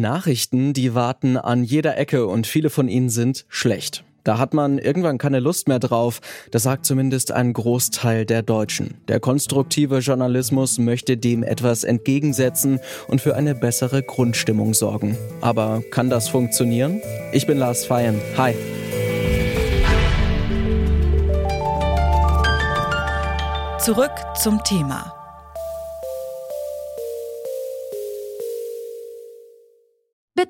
Nachrichten, die warten an jeder Ecke und viele von ihnen sind schlecht. Da hat man irgendwann keine Lust mehr drauf. Das sagt zumindest ein Großteil der Deutschen. Der konstruktive Journalismus möchte dem etwas entgegensetzen und für eine bessere Grundstimmung sorgen. Aber kann das funktionieren? Ich bin Lars Feyen. Hi. Zurück zum Thema.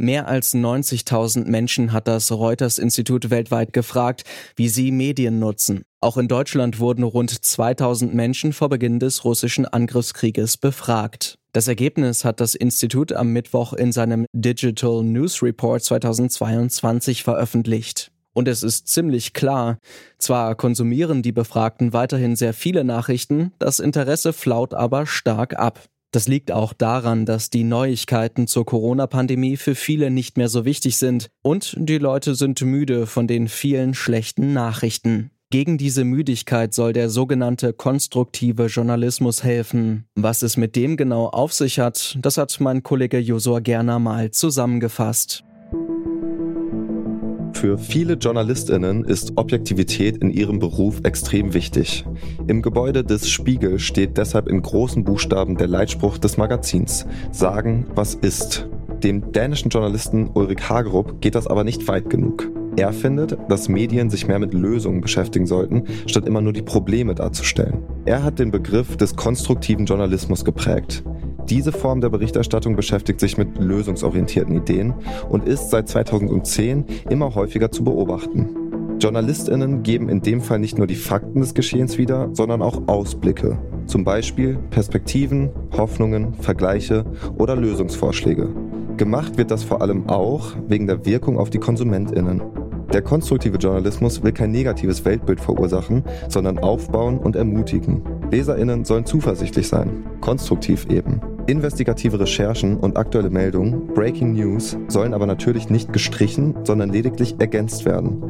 Mehr als 90.000 Menschen hat das Reuters-Institut weltweit gefragt, wie sie Medien nutzen. Auch in Deutschland wurden rund 2000 Menschen vor Beginn des russischen Angriffskrieges befragt. Das Ergebnis hat das Institut am Mittwoch in seinem Digital News Report 2022 veröffentlicht. Und es ist ziemlich klar, zwar konsumieren die Befragten weiterhin sehr viele Nachrichten, das Interesse flaut aber stark ab. Das liegt auch daran, dass die Neuigkeiten zur Corona-Pandemie für viele nicht mehr so wichtig sind und die Leute sind müde von den vielen schlechten Nachrichten. Gegen diese Müdigkeit soll der sogenannte konstruktive Journalismus helfen. Was es mit dem genau auf sich hat, das hat mein Kollege Josua Gerner mal zusammengefasst. Für viele JournalistInnen ist Objektivität in ihrem Beruf extrem wichtig. Im Gebäude des Spiegel steht deshalb in großen Buchstaben der Leitspruch des Magazins: Sagen, was ist. Dem dänischen Journalisten Ulrik Hagerup geht das aber nicht weit genug. Er findet, dass Medien sich mehr mit Lösungen beschäftigen sollten, statt immer nur die Probleme darzustellen. Er hat den Begriff des konstruktiven Journalismus geprägt. Diese Form der Berichterstattung beschäftigt sich mit lösungsorientierten Ideen und ist seit 2010 immer häufiger zu beobachten. JournalistInnen geben in dem Fall nicht nur die Fakten des Geschehens wieder, sondern auch Ausblicke. Zum Beispiel Perspektiven, Hoffnungen, Vergleiche oder Lösungsvorschläge. Gemacht wird das vor allem auch wegen der Wirkung auf die KonsumentInnen. Der konstruktive Journalismus will kein negatives Weltbild verursachen, sondern aufbauen und ermutigen. LeserInnen sollen zuversichtlich sein, konstruktiv eben. Investigative Recherchen und aktuelle Meldungen, Breaking News, sollen aber natürlich nicht gestrichen, sondern lediglich ergänzt werden.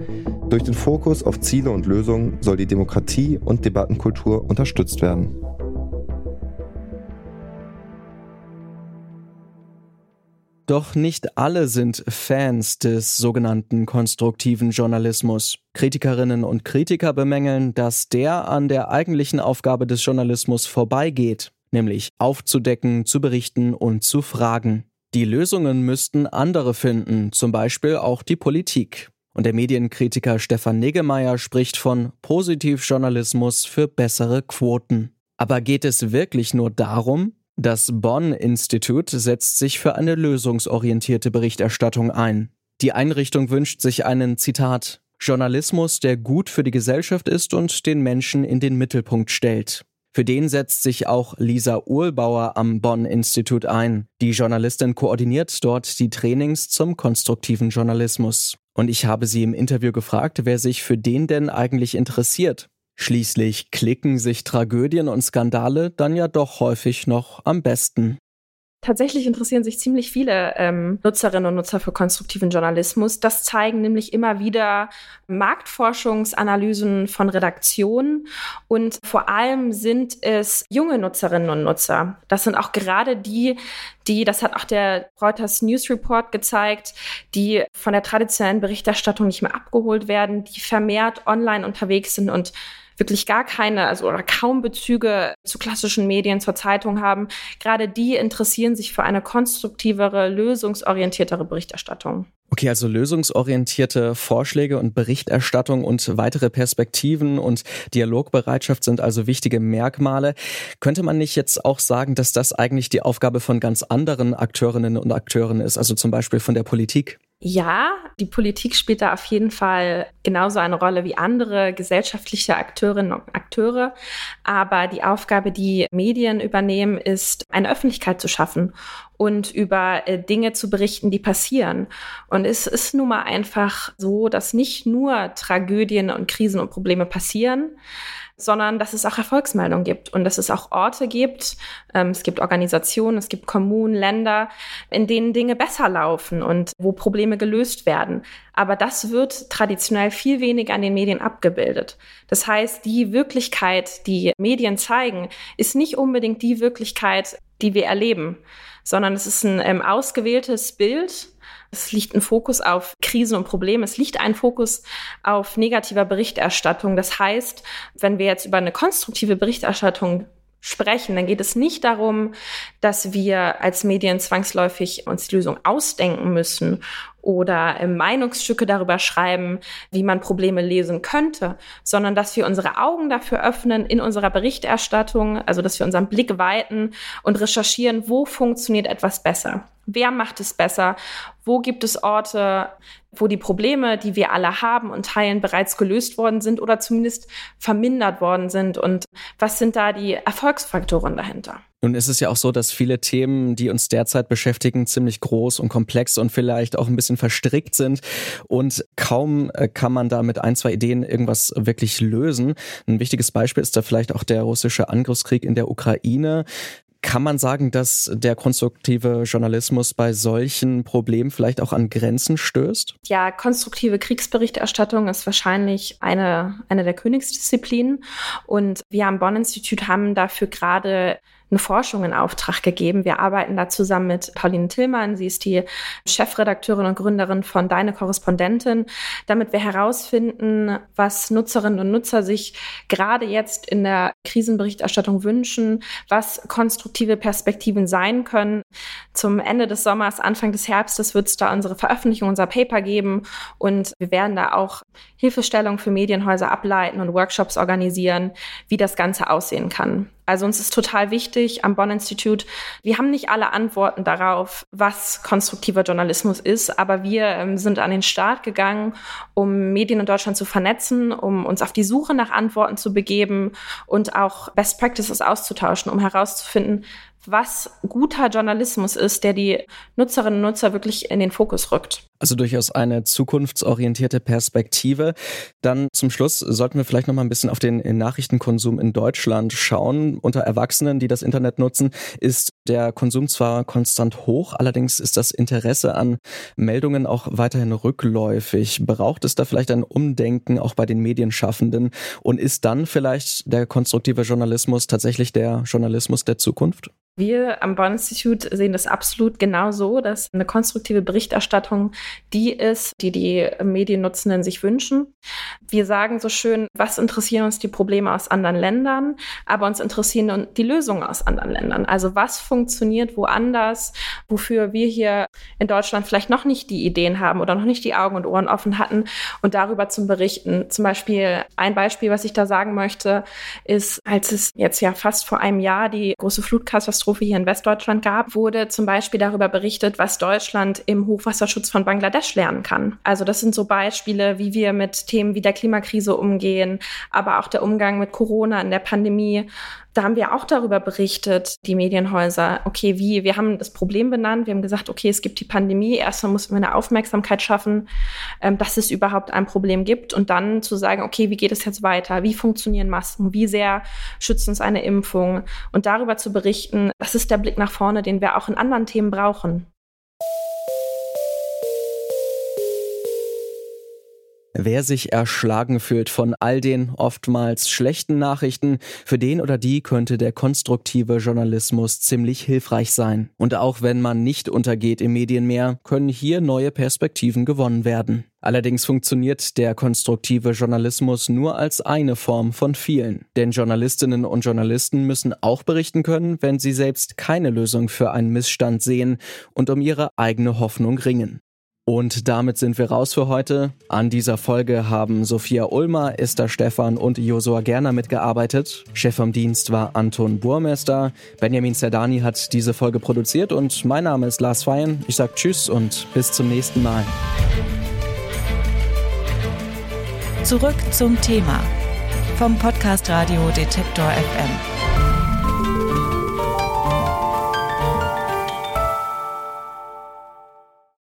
Durch den Fokus auf Ziele und Lösungen soll die Demokratie und Debattenkultur unterstützt werden. Doch nicht alle sind Fans des sogenannten konstruktiven Journalismus. Kritikerinnen und Kritiker bemängeln, dass der an der eigentlichen Aufgabe des Journalismus vorbeigeht nämlich aufzudecken, zu berichten und zu fragen. Die Lösungen müssten andere finden, zum Beispiel auch die Politik. Und der Medienkritiker Stefan Niggemeier spricht von Positivjournalismus für bessere Quoten. Aber geht es wirklich nur darum? Das Bonn-Institut setzt sich für eine lösungsorientierte Berichterstattung ein. Die Einrichtung wünscht sich einen Zitat Journalismus, der gut für die Gesellschaft ist und den Menschen in den Mittelpunkt stellt. Für den setzt sich auch Lisa Uhlbauer am Bonn-Institut ein. Die Journalistin koordiniert dort die Trainings zum konstruktiven Journalismus. Und ich habe sie im Interview gefragt, wer sich für den denn eigentlich interessiert. Schließlich klicken sich Tragödien und Skandale dann ja doch häufig noch am besten. Tatsächlich interessieren sich ziemlich viele ähm, Nutzerinnen und Nutzer für konstruktiven Journalismus. Das zeigen nämlich immer wieder Marktforschungsanalysen von Redaktionen und vor allem sind es junge Nutzerinnen und Nutzer. Das sind auch gerade die, die, das hat auch der Reuters News Report gezeigt, die von der traditionellen Berichterstattung nicht mehr abgeholt werden, die vermehrt online unterwegs sind und wirklich gar keine, also oder kaum Bezüge zu klassischen Medien, zur Zeitung haben, gerade die interessieren sich für eine konstruktivere, lösungsorientiertere Berichterstattung. Okay, also lösungsorientierte Vorschläge und Berichterstattung und weitere Perspektiven und Dialogbereitschaft sind also wichtige Merkmale. Könnte man nicht jetzt auch sagen, dass das eigentlich die Aufgabe von ganz anderen Akteurinnen und Akteuren ist, also zum Beispiel von der Politik? Ja, die Politik spielt da auf jeden Fall genauso eine Rolle wie andere gesellschaftliche Akteurinnen und Akteure. Aber die Aufgabe, die Medien übernehmen, ist, eine Öffentlichkeit zu schaffen und über äh, Dinge zu berichten, die passieren. Und es ist nun mal einfach so, dass nicht nur Tragödien und Krisen und Probleme passieren, sondern dass es auch Erfolgsmeldungen gibt und dass es auch Orte gibt, ähm, es gibt Organisationen, es gibt Kommunen, Länder, in denen Dinge besser laufen und wo Probleme gelöst werden. Aber das wird traditionell viel weniger an den Medien abgebildet. Das heißt, die Wirklichkeit, die Medien zeigen, ist nicht unbedingt die Wirklichkeit, die wir erleben, sondern es ist ein ähm, ausgewähltes Bild, es liegt ein Fokus auf Krisen und Probleme. Es liegt ein Fokus auf negativer Berichterstattung. Das heißt, wenn wir jetzt über eine konstruktive Berichterstattung sprechen, dann geht es nicht darum, dass wir als Medien zwangsläufig uns die Lösung ausdenken müssen oder Meinungsstücke darüber schreiben, wie man Probleme lesen könnte, sondern dass wir unsere Augen dafür öffnen in unserer Berichterstattung, also dass wir unseren Blick weiten und recherchieren, wo funktioniert etwas besser. Wer macht es besser? Wo gibt es Orte, wo die Probleme, die wir alle haben und teilen, bereits gelöst worden sind oder zumindest vermindert worden sind? Und was sind da die Erfolgsfaktoren dahinter? Nun ist es ja auch so, dass viele Themen, die uns derzeit beschäftigen, ziemlich groß und komplex und vielleicht auch ein bisschen verstrickt sind. Und kaum äh, kann man da mit ein, zwei Ideen irgendwas wirklich lösen. Ein wichtiges Beispiel ist da vielleicht auch der russische Angriffskrieg in der Ukraine. Kann man sagen, dass der konstruktive Journalismus bei solchen Problemen vielleicht auch an Grenzen stößt? Ja, konstruktive Kriegsberichterstattung ist wahrscheinlich eine, eine der Königsdisziplinen. Und wir am Bonn-Institut haben dafür gerade eine Forschung in Auftrag gegeben. Wir arbeiten da zusammen mit Pauline Tillmann. Sie ist die Chefredakteurin und Gründerin von Deine Korrespondentin, damit wir herausfinden, was Nutzerinnen und Nutzer sich gerade jetzt in der Krisenberichterstattung wünschen, was konstruktive Perspektiven sein können. Zum Ende des Sommers, Anfang des Herbstes wird es da unsere Veröffentlichung, unser Paper geben und wir werden da auch Hilfestellung für Medienhäuser ableiten und Workshops organisieren, wie das Ganze aussehen kann. Also uns ist total wichtig am Bonn Institut, wir haben nicht alle Antworten darauf, was konstruktiver Journalismus ist, aber wir ähm, sind an den Start gegangen, um Medien in Deutschland zu vernetzen, um uns auf die Suche nach Antworten zu begeben und auch Best Practices auszutauschen, um herauszufinden, was guter Journalismus ist, der die Nutzerinnen und Nutzer wirklich in den Fokus rückt. Also durchaus eine zukunftsorientierte Perspektive. Dann zum Schluss sollten wir vielleicht noch mal ein bisschen auf den Nachrichtenkonsum in Deutschland schauen. Unter Erwachsenen, die das Internet nutzen, ist der Konsum zwar konstant hoch, allerdings ist das Interesse an Meldungen auch weiterhin rückläufig. Braucht es da vielleicht ein Umdenken auch bei den Medienschaffenden? Und ist dann vielleicht der konstruktive Journalismus tatsächlich der Journalismus der Zukunft? Wir am Bonn-Institut sehen das absolut genau so, dass eine konstruktive Berichterstattung die ist, die die Mediennutzenden sich wünschen. Wir sagen so schön, was interessieren uns die Probleme aus anderen Ländern, aber uns interessieren die Lösungen aus anderen Ländern. Also was funktioniert woanders, wofür wir hier in Deutschland vielleicht noch nicht die Ideen haben oder noch nicht die Augen und Ohren offen hatten und darüber zu berichten. Zum Beispiel ein Beispiel, was ich da sagen möchte, ist, als es jetzt ja fast vor einem Jahr die große Flutkatastrophe Katastrophe hier in Westdeutschland gab, wurde zum Beispiel darüber berichtet, was Deutschland im Hochwasserschutz von Bangladesch lernen kann. Also das sind so Beispiele, wie wir mit Themen wie der Klimakrise umgehen, aber auch der Umgang mit Corona in der Pandemie. Da haben wir auch darüber berichtet, die Medienhäuser, okay, wie, wir haben das Problem benannt, wir haben gesagt, okay, es gibt die Pandemie, erstmal müssen wir eine Aufmerksamkeit schaffen, ähm, dass es überhaupt ein Problem gibt. Und dann zu sagen, okay, wie geht es jetzt weiter, wie funktionieren Masken, wie sehr schützt uns eine Impfung? Und darüber zu berichten, das ist der Blick nach vorne, den wir auch in anderen Themen brauchen. Wer sich erschlagen fühlt von all den oftmals schlechten Nachrichten, für den oder die könnte der konstruktive Journalismus ziemlich hilfreich sein. Und auch wenn man nicht untergeht im Medienmeer, können hier neue Perspektiven gewonnen werden. Allerdings funktioniert der konstruktive Journalismus nur als eine Form von vielen. Denn Journalistinnen und Journalisten müssen auch berichten können, wenn sie selbst keine Lösung für einen Missstand sehen und um ihre eigene Hoffnung ringen. Und damit sind wir raus für heute. An dieser Folge haben Sophia Ulmer, Esther Stephan und Josua Gerner mitgearbeitet. Chef vom Dienst war Anton Burmester. Benjamin Zerdani hat diese Folge produziert und mein Name ist Lars Feyen. Ich sage Tschüss und bis zum nächsten Mal. Zurück zum Thema vom Podcast Radio Detektor FM.